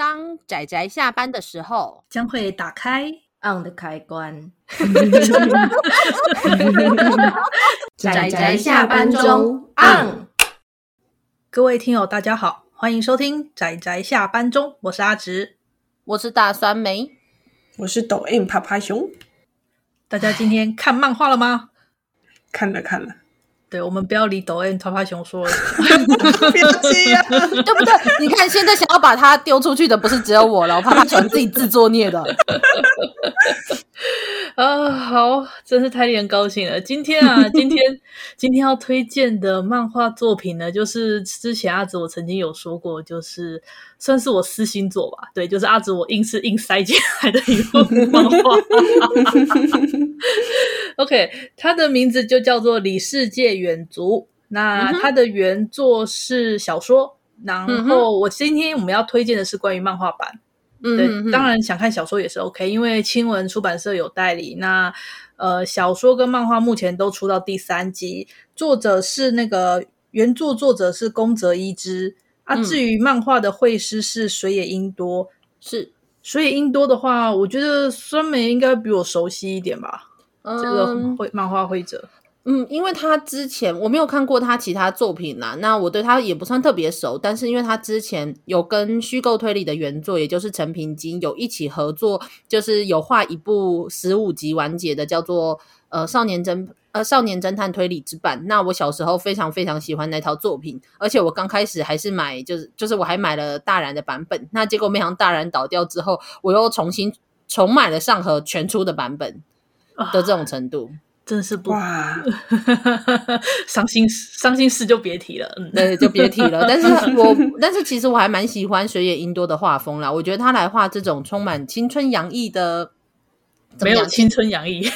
当仔仔下班的时候，将会打开 on 的开关。仔仔下班中 on。各位听友，大家好，欢迎收听仔仔下班中，我是阿直，我是大酸梅，我是抖音啪啪熊。大家今天看漫画了吗？看了看了。对，我们不要理抖 M 趴趴熊说了，别急啊，对不对？你看，现在想要把它丢出去的不是只有我了，我趴趴熊自己自作孽的。啊，好，真是太令人高兴了。今天啊，今天今天要推荐的漫画作品呢，就是之前阿紫我曾经有说过，就是算是我私心作吧。对，就是阿紫我硬是硬塞进来的一部漫画。OK，他的名字就叫做《里世界远足》。那他的原作是小说，嗯、然后我今天我们要推荐的是关于漫画版。嗯，对，当然想看小说也是 OK，因为青文出版社有代理。那呃，小说跟漫画目前都出到第三集，作者是那个原作作者是宫泽一之啊。至于漫画的绘师是水野英多，是水野英多的话，我觉得酸梅应该比我熟悉一点吧。嗯，这个绘漫画绘者。嗯，因为他之前我没有看过他其他作品啦，那我对他也不算特别熟。但是因为他之前有跟虚构推理的原作，也就是陈平金有一起合作，就是有画一部十五集完结的，叫做呃少年侦呃少年侦探推理之版。那我小时候非常非常喜欢那套作品，而且我刚开始还是买就是就是我还买了大然的版本。那结果没想到大然倒掉之后，我又重新重买了上河全出的版本的这种程度。啊真是不哇，伤心伤心事就别提了，嗯，对，就别提了。但是 我但是其实我还蛮喜欢水野英多的画风啦，我觉得他来画这种充满青春洋溢的，没有青春洋溢，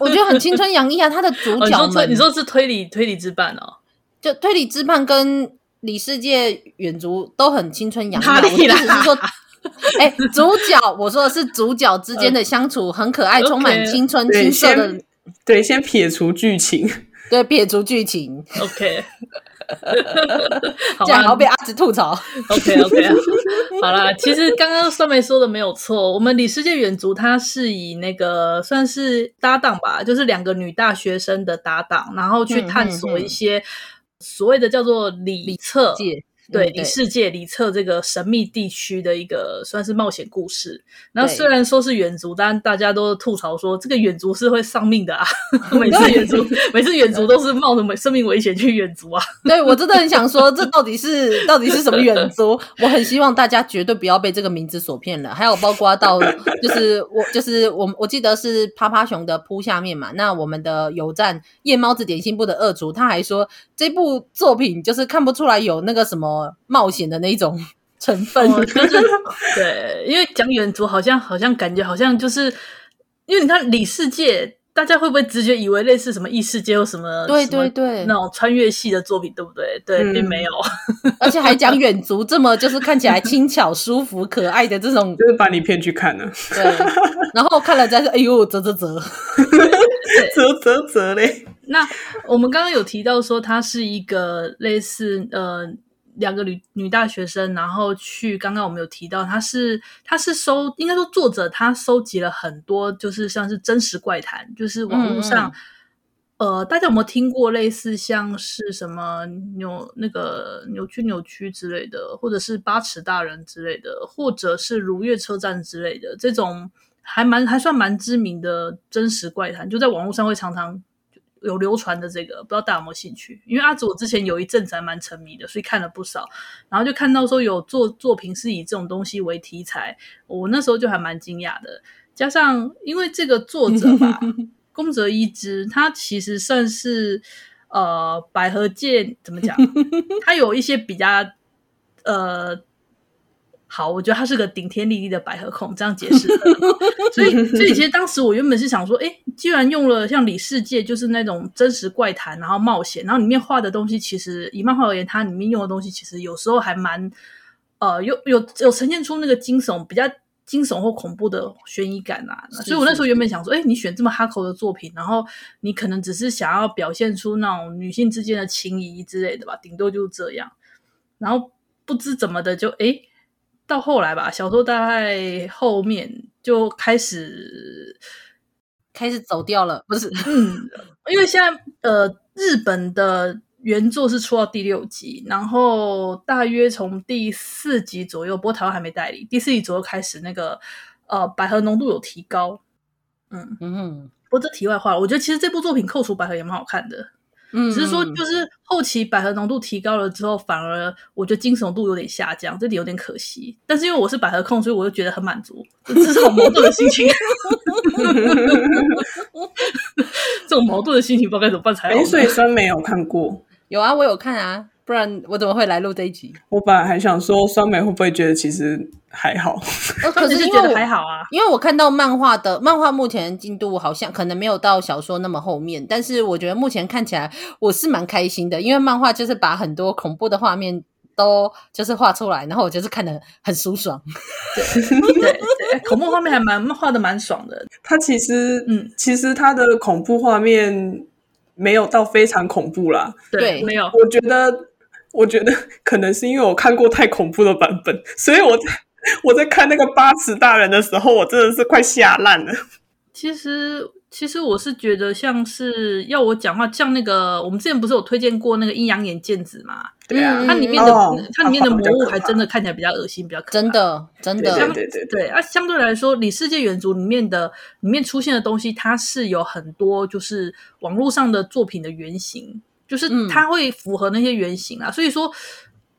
我觉得很青春洋溢啊。他的主角们，哦、你，说你说是推理推理之绊哦，就推理之绊跟里世界远足都很青春洋溢。哪里啦？我只是说，哎，主角，我说的是主角之间的相处很可爱，充满青春青涩的。对，先撇除剧情。对，撇除剧情。OK，这样好被阿直吐槽。OK，OK，好啦，其实刚刚酸梅说的没有错，我们李世界远足它是以那个算是搭档吧，就是两个女大学生的搭档，然后去探索一些所谓的叫做里侧界。对，里世界里侧这个神秘地区的一个算是冒险故事。然后虽然说是远足，但大家都吐槽说这个远足是会丧命的啊！每次远足，每次远足都是冒着生命危险去远足啊！对，我真的很想说，这到底是到底是什么远足？我很希望大家绝对不要被这个名字所骗了。还有包括到就是我就是我我记得是趴趴熊的铺下面嘛。那我们的有站夜猫子点心部的二厨他还说这部作品就是看不出来有那个什么。冒险的那种 成分，哦就是，对，因为讲远足好像好像感觉好像就是，因为你看里世界，大家会不会直觉以为类似什么异世界或什么？对对对，那种穿越系的作品，对不对？对，嗯、并没有，而且还讲远足，这么就是看起来轻巧、舒服、可爱的这种，就是把你骗去看了。对，然后看了再说，哎呦，啧啧啧，啧啧啧嘞。那我们刚刚有提到说，它是一个类似呃。两个女女大学生，然后去刚刚我们有提到，她是她是收，应该说作者他收集了很多，就是像是真实怪谈，就是网络上，嗯、呃，大家有没有听过类似像是什么扭那个扭曲扭曲之类的，或者是八尺大人之类的，或者是如月车站之类的这种还蛮还算蛮知名的真实怪谈，就在网络上会常常。有流传的这个，不知道大家有没有兴趣？因为阿祖我之前有一阵子还蛮沉迷的，所以看了不少。然后就看到说有作作品是以这种东西为题材，我那时候就还蛮惊讶的。加上因为这个作者吧，宫泽一之，他其实算是呃百合界怎么讲？他有一些比较呃。好，我觉得他是个顶天立地的百合控，这样解释。所以，所以其实当时我原本是想说，哎，既然用了像里世界，就是那种真实怪谈，然后冒险，然后里面画的东西，其实以漫画而言，它里面用的东西其实有时候还蛮，呃，有有有呈现出那个惊悚、比较惊悚或恐怖的悬疑感啊。所以我那时候原本想说，哎，你选这么哈口的作品，然后你可能只是想要表现出那种女性之间的情谊之类的吧，顶多就是这样。然后不知怎么的就诶。到后来吧，小说大概后面就开始开始走掉了，不是？嗯，因为现在呃，日本的原作是出到第六集，然后大约从第四集左右，不过台湾还没代理，第四集左右开始那个呃，百合浓度有提高。嗯嗯，不过这题外话，我觉得其实这部作品扣除百合也蛮好看的。嗯，只是说，就是后期百合浓度提高了之后，反而我觉得精神度有点下降，这点有点可惜。但是因为我是百合控，所以我就觉得很满足，这是好矛盾的心情。这种矛盾的心情不知道该怎么办才好。所以酸梅有看过？有啊，我有看啊。不然我怎么会来录这一集？我本来还想说，酸梅会不会觉得其实还好？可是觉得还好啊，因为我看到漫画的漫画目前进度好像可能没有到小说那么后面，但是我觉得目前看起来我是蛮开心的，因为漫画就是把很多恐怖的画面都就是画出来，然后我就是看的很舒爽。对对对，恐怖画面还蛮画的蛮爽的。它其实嗯，其实它的恐怖画面没有到非常恐怖啦。对，没有，我觉得。我觉得 可能是因为我看过太恐怖的版本，所以我在我在看那个八尺大人的时候，我真的是快吓烂了。其实，其实我是觉得像是要我讲话，像那个我们之前不是有推荐过那个阴阳眼剑子嘛？对啊，它里面的、哦、它里面的魔物还真的看起来比较恶心，比较可怕。真的真的。对对对对，对啊，相对来说，《里世界远足》里面的里面出现的东西，它是有很多就是网络上的作品的原型。就是它会符合那些原型啊，嗯、所以说，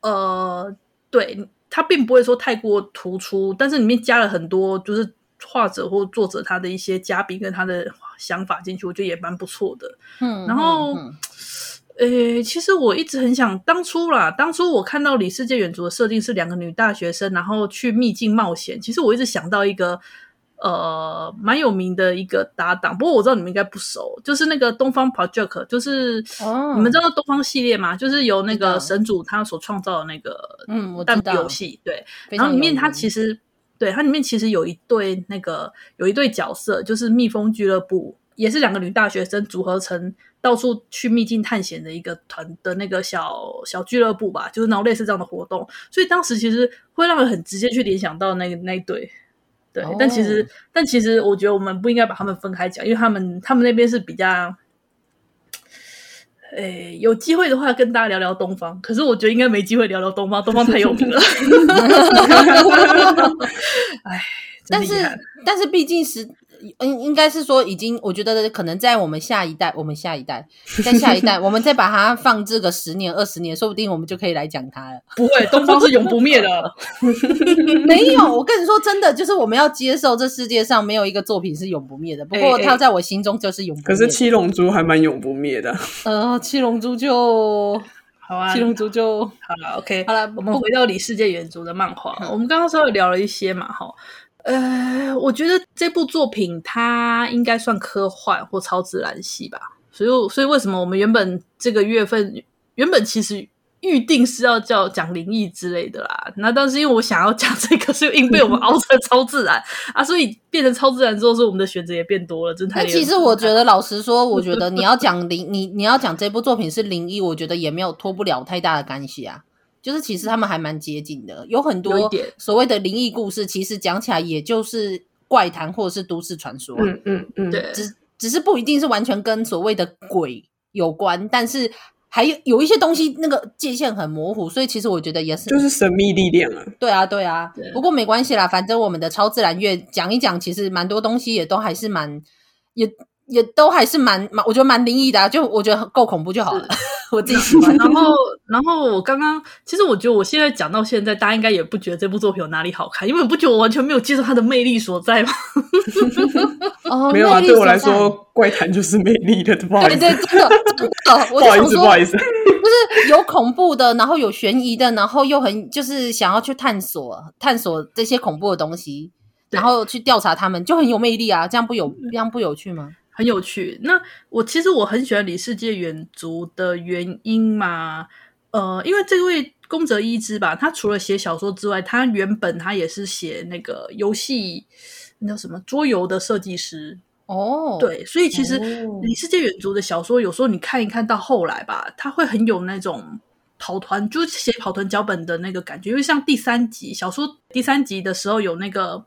呃，对，它并不会说太过突出，但是里面加了很多，就是画者或作者他的一些嘉宾跟他的想法进去，我觉得也蛮不错的。嗯，然后，呃、嗯欸，其实我一直很想，当初啦，当初我看到《李世界远足》的设定是两个女大学生，然后去秘境冒险，其实我一直想到一个。呃，蛮有名的一个搭档，不过我知道你们应该不熟，就是那个东方 Project，就是、哦、你们知道东方系列吗？就是由那个神主他所创造的那个嗯弹幕游戏，对，然后里面它其实对它里面其实有一对那个有一对角色，就是蜜蜂俱乐部，也是两个女大学生组合成到处去秘境探险的一个团的那个小小俱乐部吧，就是然后类似这样的活动，所以当时其实会让人很直接去联想到那个那一对。对，但其实，oh. 但其实，我觉得我们不应该把他们分开讲，因为他们，他们那边是比较，诶，有机会的话跟大家聊聊东方，可是我觉得应该没机会聊聊东方，东方太有名了。哎，但是，但是毕竟是。应应该是说，已经我觉得可能在我们下一代，我们下一代，在下一代，我们再把它放置个十年、二十年，说不定我们就可以来讲它了。不会，东方是永不灭的。没有，我跟你说真的，就是我们要接受这世界上没有一个作品是永不灭的。不过它在我心中就是永不灭。可是七龙珠还蛮永不灭的。呃，七龙珠就好啊，七龙珠就好了。OK，好了，我们回到李世界远足的漫画。我们刚刚稍微聊了一些嘛，哈。呃，我觉得这部作品它应该算科幻或超自然系吧，所以所以为什么我们原本这个月份原本其实预定是要叫讲灵异之类的啦，那但是因为我想要讲这个，所以硬被我们熬成超自然啊，所以变成超自然之后，是我们的选择也变多了，真太。其实我觉得，老实说，我觉得你要讲灵，你你要讲这部作品是灵异，我觉得也没有脱不了太大的干系啊。就是其实他们还蛮接近的，有很多所谓的灵异故事，其实讲起来也就是怪谈或者是都市传说。嗯嗯嗯，对，只只是不一定是完全跟所谓的鬼有关，但是还有有一些东西那个界限很模糊，所以其实我觉得也是就是神秘力量啊。对啊，对啊。对，不过没关系啦，反正我们的超自然乐讲一讲，其实蛮多东西也都还是蛮也。也都还是蛮蛮，我觉得蛮灵异的啊，就我觉得够恐怖就好了，我自己喜欢。然后，然后我刚刚其实我觉得我现在讲到现在，大家应该也不觉得这部作品有哪里好看，因为你不觉得我完全没有接受它的魅力所在吗？哦，没有啊，对我来说，怪谈就是魅力的，不好意思，对对，真的，不好意思，不好意思，就是有恐怖的，然后有悬疑的，然后又很就是想要去探索探索这些恐怖的东西，然后去调查他们，就很有魅力啊，这样不有这样不有趣吗？很有趣。那我其实我很喜欢《李世界远足》的原因嘛，呃，因为这位宫泽一之吧，他除了写小说之外，他原本他也是写那个游戏，那叫什么桌游的设计师哦。对，所以其实《李世界远足》的小说有时候你看一看到后来吧，他会很有那种跑团，就是写跑团脚本的那个感觉。因为像第三集小说第三集的时候，有那个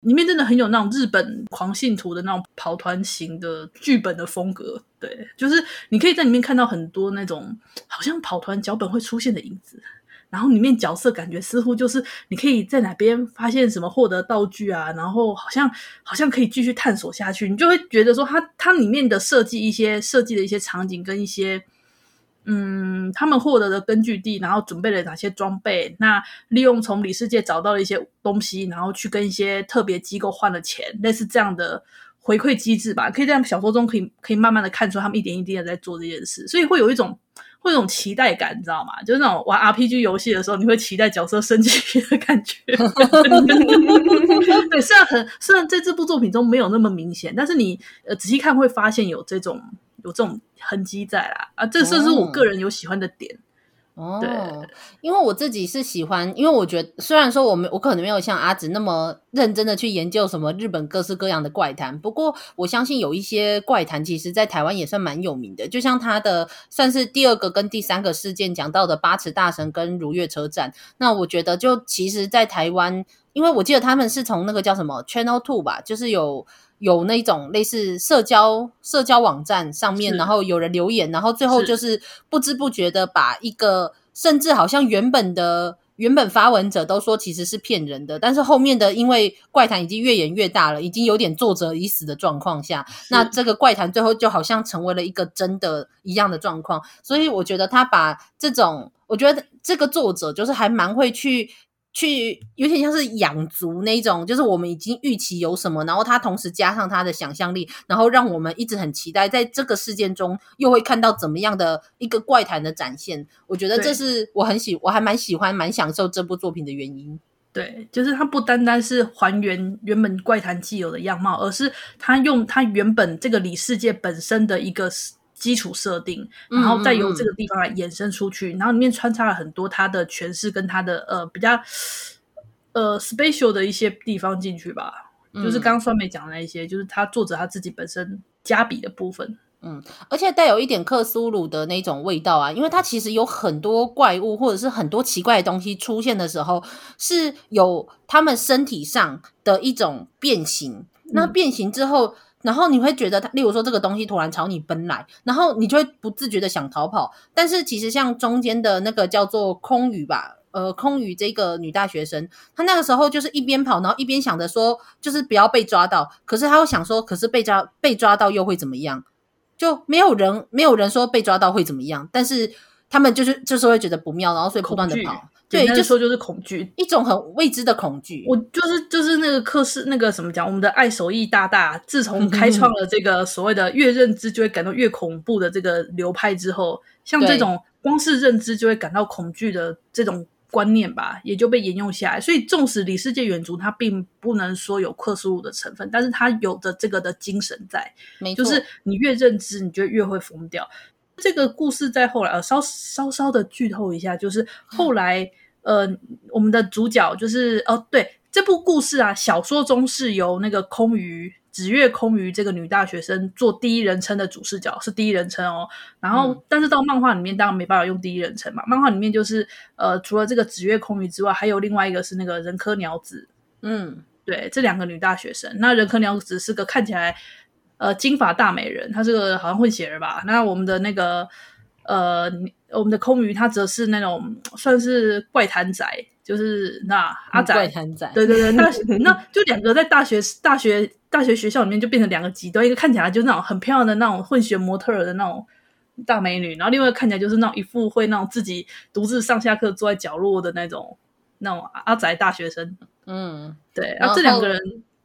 里面真的很有那种日本狂信徒的那种跑团型的剧本的风格。对，就是你可以在里面看到很多那种好像跑团脚本会出现的影子。然后里面角色感觉似乎就是你可以在哪边发现什么获得道具啊，然后好像好像可以继续探索下去，你就会觉得说它它里面的设计一些设计的一些场景跟一些嗯他们获得的根据地，然后准备了哪些装备，那利用从里世界找到了一些东西，然后去跟一些特别机构换了钱，类似这样的回馈机制吧，可以在小说中可以可以慢慢的看出他们一点一滴的在做这件事，所以会有一种。会有一种期待感，你知道吗？就是那种玩 RPG 游戏的时候，你会期待角色升级的感觉。对，虽然很虽然在这部作品中没有那么明显，但是你呃仔细看会发现有这种有这种痕迹在啦。啊，这是是我个人有喜欢的点。嗯哦，对，因为我自己是喜欢，因为我觉得虽然说我没我可能没有像阿紫那么认真的去研究什么日本各式各样的怪谈，不过我相信有一些怪谈其实在台湾也算蛮有名的，就像他的算是第二个跟第三个事件讲到的八尺大神跟如月车站，那我觉得就其实，在台湾，因为我记得他们是从那个叫什么 Channel Two 吧，就是有。有那种类似社交社交网站上面，然后有人留言，然后最后就是不知不觉的把一个甚至好像原本的原本发文者都说其实是骗人的，但是后面的因为怪谈已经越演越大了，已经有点作者已死的状况下，那这个怪谈最后就好像成为了一个真的一样的状况，所以我觉得他把这种，我觉得这个作者就是还蛮会去。去有点像是养足那种，就是我们已经预期有什么，然后他同时加上他的想象力，然后让我们一直很期待，在这个事件中又会看到怎么样的一个怪谈的展现。我觉得这是我很喜，我还蛮喜欢、蛮享受这部作品的原因。对，就是它不单单是还原原本怪谈既有的样貌，而是他用他原本这个里世界本身的一个。基础设定，然后再由这个地方来延伸出去，嗯嗯嗯，然后里面穿插了很多他的诠释跟他的呃比较呃 special 的一些地方进去吧，嗯、就是刚刚酸梅讲的那一些，就是他作者他自己本身加笔的部分，嗯，而且带有一点克苏鲁的那种味道啊，因为它其实有很多怪物或者是很多奇怪的东西出现的时候，是有他们身体上的一种变形，那变形之后。嗯然后你会觉得，例如说这个东西突然朝你奔来，然后你就会不自觉的想逃跑。但是其实像中间的那个叫做空鱼吧，呃，空鱼这个女大学生，她那个时候就是一边跑，然后一边想着说，就是不要被抓到。可是她又想说，可是被抓被抓到又会怎么样？就没有人没有人说被抓到会怎么样，但是他们就是就是会觉得不妙，然后所以不断的跑。对，就说就是恐惧，一种很未知的恐惧。我就是就是那个克氏那个什么讲，我们的爱手艺大大，自从开创了这个所谓的越认知就会感到越恐怖的这个流派之后，像这种光是认知就会感到恐惧的这种观念吧，也就被沿用下来。所以，纵使里世界远足它并不能说有克苏鲁的成分，但是它有着这个的精神在，没错，就是你越认知，你就越会疯掉。这个故事在后来，呃，稍稍稍的剧透一下，就是后来，呃，我们的主角就是，哦，对，这部故事啊，小说中是由那个空余。紫月空余这个女大学生做第一人称的主视角，是第一人称哦。然后，嗯、但是到漫画里面当然没办法用第一人称嘛，漫画里面就是，呃，除了这个紫月空余之外，还有另外一个是那个人科鸟子，嗯，对，这两个女大学生，那人科鸟子是个看起来。呃，金发大美人，她是个好像混血儿吧？那我们的那个呃，我们的空鱼，他则是那种算是怪谈仔，就是那阿仔，怪谈仔，对对对，那 那就两个在大学大学大学学校里面就变成两个极端，一个看起来就是那种很漂亮的那种混血模特儿的那种大美女，然后另外看起来就是那种一副会那种自己独自上下课坐在角落的那种那种阿仔大学生。嗯，对，然后这两个人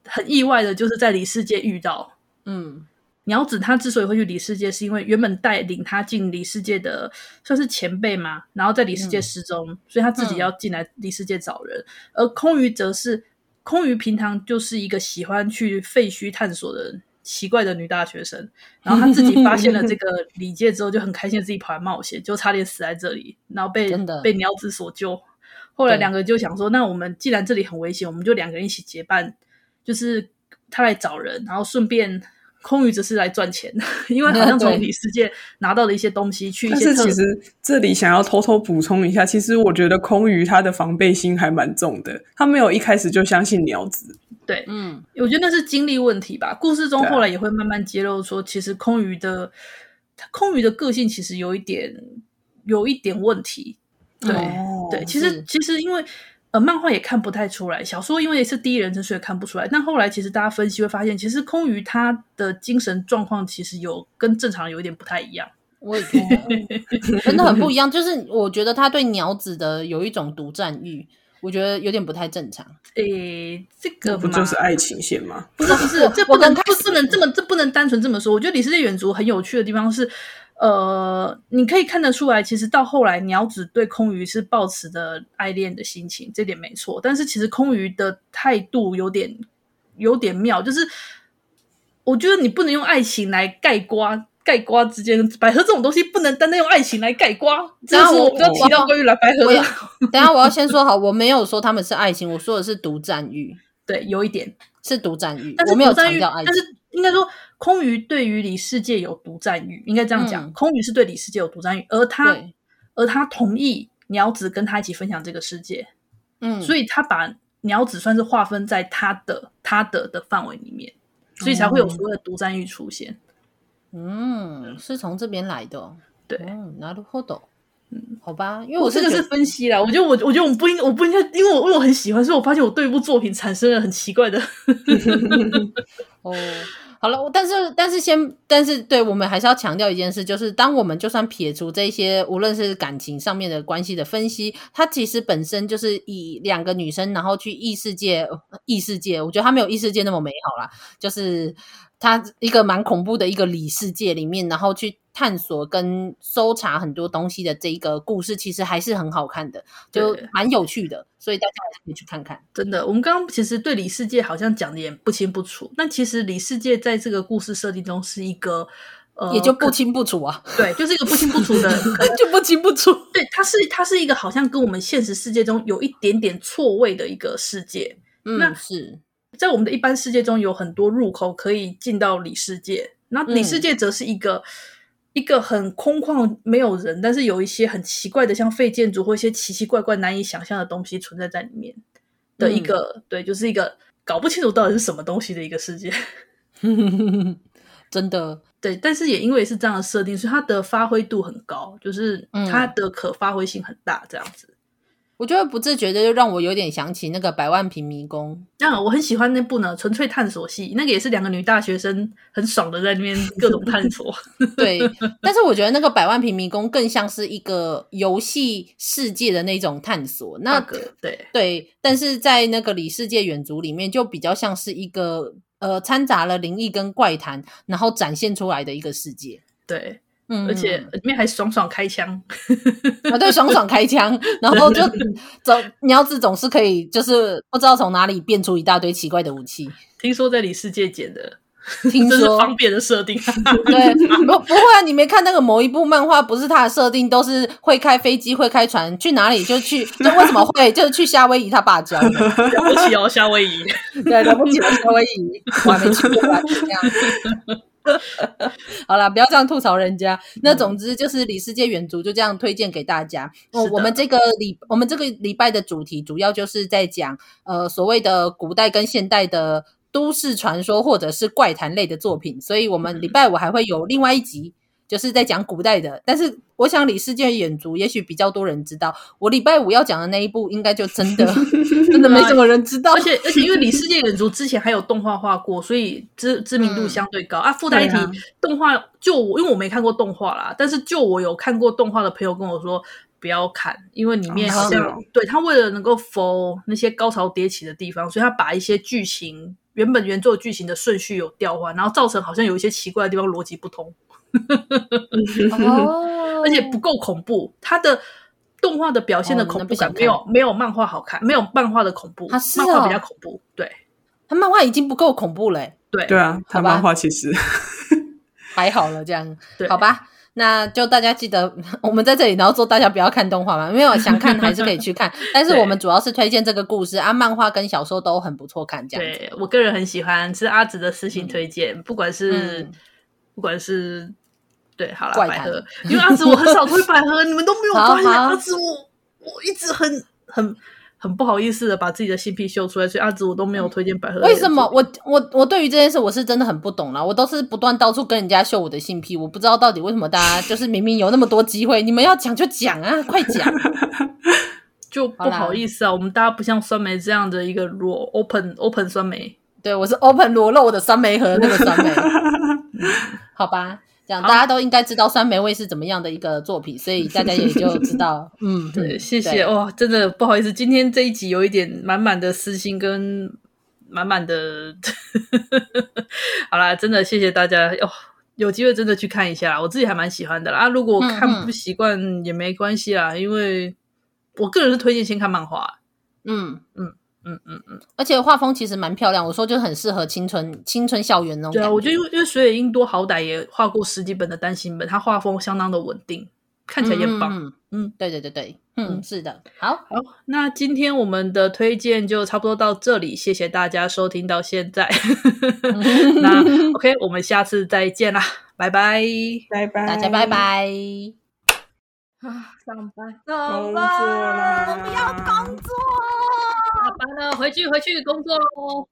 很意外的就是在里世界遇到。嗯，鸟子他之所以会去离世界，是因为原本带领他进离世界的算是前辈嘛，然后在离世界失踪，嗯、所以他自己要进来离世界找人。嗯、而空余则是空余，平常就是一个喜欢去废墟探索的奇怪的女大学生，然后他自己发现了这个 里界之后，就很开心自己跑来冒险，就差点死在这里，然后被被鸟子所救。后来两个就想说，那我们既然这里很危险，我们就两个人一起结伴，就是他来找人，然后顺便。空余只是来赚钱，因为好像从 李世界拿到的一些东西去一些。但是其实这里想要偷偷补充一下，其实我觉得空余他的防备心还蛮重的，他没有一开始就相信鸟子。对，嗯，我觉得那是经历问题吧。故事中后来也会慢慢揭露说，其实空余的空余的个性其实有一点有一点问题。对、哦、对，其实其实因为。呃，漫画也看不太出来，小说因为是第一人称，所以看不出来。但后来其实大家分析会发现，其实空余他的精神状况其实有跟正常有一点不太一样。我也觉得 真的很不一样，就是我觉得他对鸟子的有一种独占欲，我觉得有点不太正常。诶，这个不就是爱情线吗？不是不是，这不能不不能这么这不能单纯这么说。我觉得《李世界远足》很有趣的地方是。呃，你可以看得出来，其实到后来鸟子对空鱼是抱持的爱恋的心情，这点没错。但是其实空鱼的态度有点有点妙，就是我觉得你不能用爱情来盖瓜。盖瓜之间百合这种东西，不能单单用爱情来盖瓜。这是我刚提到关于来百合的。等下我要先说好，我没有说他们是爱情，我说的是独占欲。对，有一点是独占欲，但是我没有强调爱情，但是应该说。空余对于李世界有独占欲，应该这样讲。嗯、空余是对李世界有独占欲，而他对而他同意鸟子跟他一起分享这个世界，嗯，所以他把鸟子算是划分在他的他的的范围里面，所以才会有所谓的独占欲出现。嗯，是从这边来的，对，なるほど，嗯，好吧，因为我这个是分析啦，我觉得我我觉得我不应我不应该，因为我因为我很喜欢，所以我发现我对一部作品产生了很奇怪的，哦。 好了，但是但是先，但是对我们还是要强调一件事，就是当我们就算撇除这些，无论是感情上面的关系的分析，它其实本身就是以两个女生，然后去异世界，异世界，我觉得它没有异世界那么美好啦，就是。他一个蛮恐怖的一个里世界里面，然后去探索跟搜查很多东西的这一个故事，其实还是很好看的，就蛮有趣的，所以大家还是可以去看看。真的，我们刚刚其实对里世界好像讲的也不清不楚，但其实里世界在这个故事设定中是一个呃，也就不清不楚啊，对，就是一个不清不楚的，就不清不楚。对，它是它是一个好像跟我们现实世界中有一点点错位的一个世界。嗯，那是。在我们的一般世界中，有很多入口可以进到里世界。那里世界则是一个、嗯、一个很空旷、没有人，但是有一些很奇怪的，像废建筑或一些奇奇怪怪、难以想象的东西存在在里面的一个，嗯、对，就是一个搞不清楚到底是什么东西的一个世界。真的，对，但是也因为是这样的设定，所以它的发挥度很高，就是它的可发挥性很大，这样子。我就会不自觉的就让我有点想起那个《百万平迷宫》。那我很喜欢那部呢，纯粹探索系，那个也是两个女大学生很爽的在那边各种探索。对，但是我觉得那个《百万平迷宫》更像是一个游戏世界的那种探索。那个对对，但是在那个里世界远足里面，就比较像是一个呃掺杂了灵异跟怪谈，然后展现出来的一个世界。对。嗯，而且里面还爽爽开枪啊！对，爽爽开枪，然后就 总鸟子总是可以，就是不知道从哪里变出一大堆奇怪的武器。听说在里世界捡的，听说是方便的设定。对，不不会啊！你没看那个某一部漫画，不是它的设定都是会开飞机、会开船，去哪里就去。就为什么会？就是去夏威夷他爸教的。了不起哦，夏威夷！对，了不起哦，夏威夷！我还没去过，这样。好啦，不要这样吐槽人家。那总之就是李世界远足就这样推荐给大家。哦，我们这个礼我们这个礼拜的主题主要就是在讲呃所谓的古代跟现代的都市传说或者是怪谈类的作品，所以我们礼拜五还会有另外一集。就是在讲古代的，但是我想李世界远足也许比较多人知道。我礼拜五要讲的那一部，应该就真的 真的没什么人知道。而且而且，因为李世界远足之前还有动画化过，所以知知名度相对高、嗯、啊。附带一提，动画就我因为我没看过动画啦，但是就我有看过动画的朋友跟我说不要看，因为里面好像、哦、对他为了能够 for 那些高潮迭起的地方，所以他把一些剧情原本原作剧情的顺序有调换，然后造成好像有一些奇怪的地方逻辑不通。哦，而且不够恐怖，它的动画的表现的恐怖感没有没有漫画好看，没有漫画的恐怖，啊是漫画比较恐怖。对，它漫画已经不够恐怖了。对。对啊，它漫画其实。还好了，这样。对，好吧。那就大家记得 我们在这里，然后说大家不要看动画嘛，没有想看还是可以去看，但是我们主要是推荐这个故事啊，漫画跟小说都很不错看，这样。子。对，我个人很喜欢，是阿紫的私信推荐，嗯、不管是、嗯、不管是对，好了，百合，因为阿紫我很少推百合，你们都没有 发现阿紫我我一直很很。很不好意思的把自己的性癖秀出来，所以阿紫我都没有推荐百合。为什么？我我我对于这件事我是真的很不懂啦，我都是不断到处跟人家秀我的性癖，我不知道到底为什么大家就是明明有那么多机会，你们要讲就讲啊，快讲！就不好意思啊，我们大家不像酸梅这样的一个裸 open open 酸梅，对，我是 open 裸露的酸梅和那个酸梅，嗯、好吧。这样大家都应该知道酸梅味是怎么样的一个作品，所以大家也就知道。嗯，对，谢谢哇，真的不好意思，今天这一集有一点满满的私心跟满满的。好啦，真的谢谢大家哟，有机会真的去看一下，我自己还蛮喜欢的啦。啊，如果看不习惯也没关系啦，嗯嗯，因为我个人是推荐先看漫画。嗯嗯。嗯嗯嗯，而且画风其实蛮漂亮，我说就很适合青春青春校园那种。对啊，我觉得因为因为水野英多好歹也画过十几本的单行本，他画风相当的稳定，看起来也棒。嗯，嗯，嗯，对对对对，嗯，是的，好。好，那今天我们的推荐就差不多到这里，谢谢大家收听到现在。那 OK，我们下次再见啦，拜拜。拜拜，大家拜拜。啊，上班，上班，我不要工作。下班了，回去回去工作喽。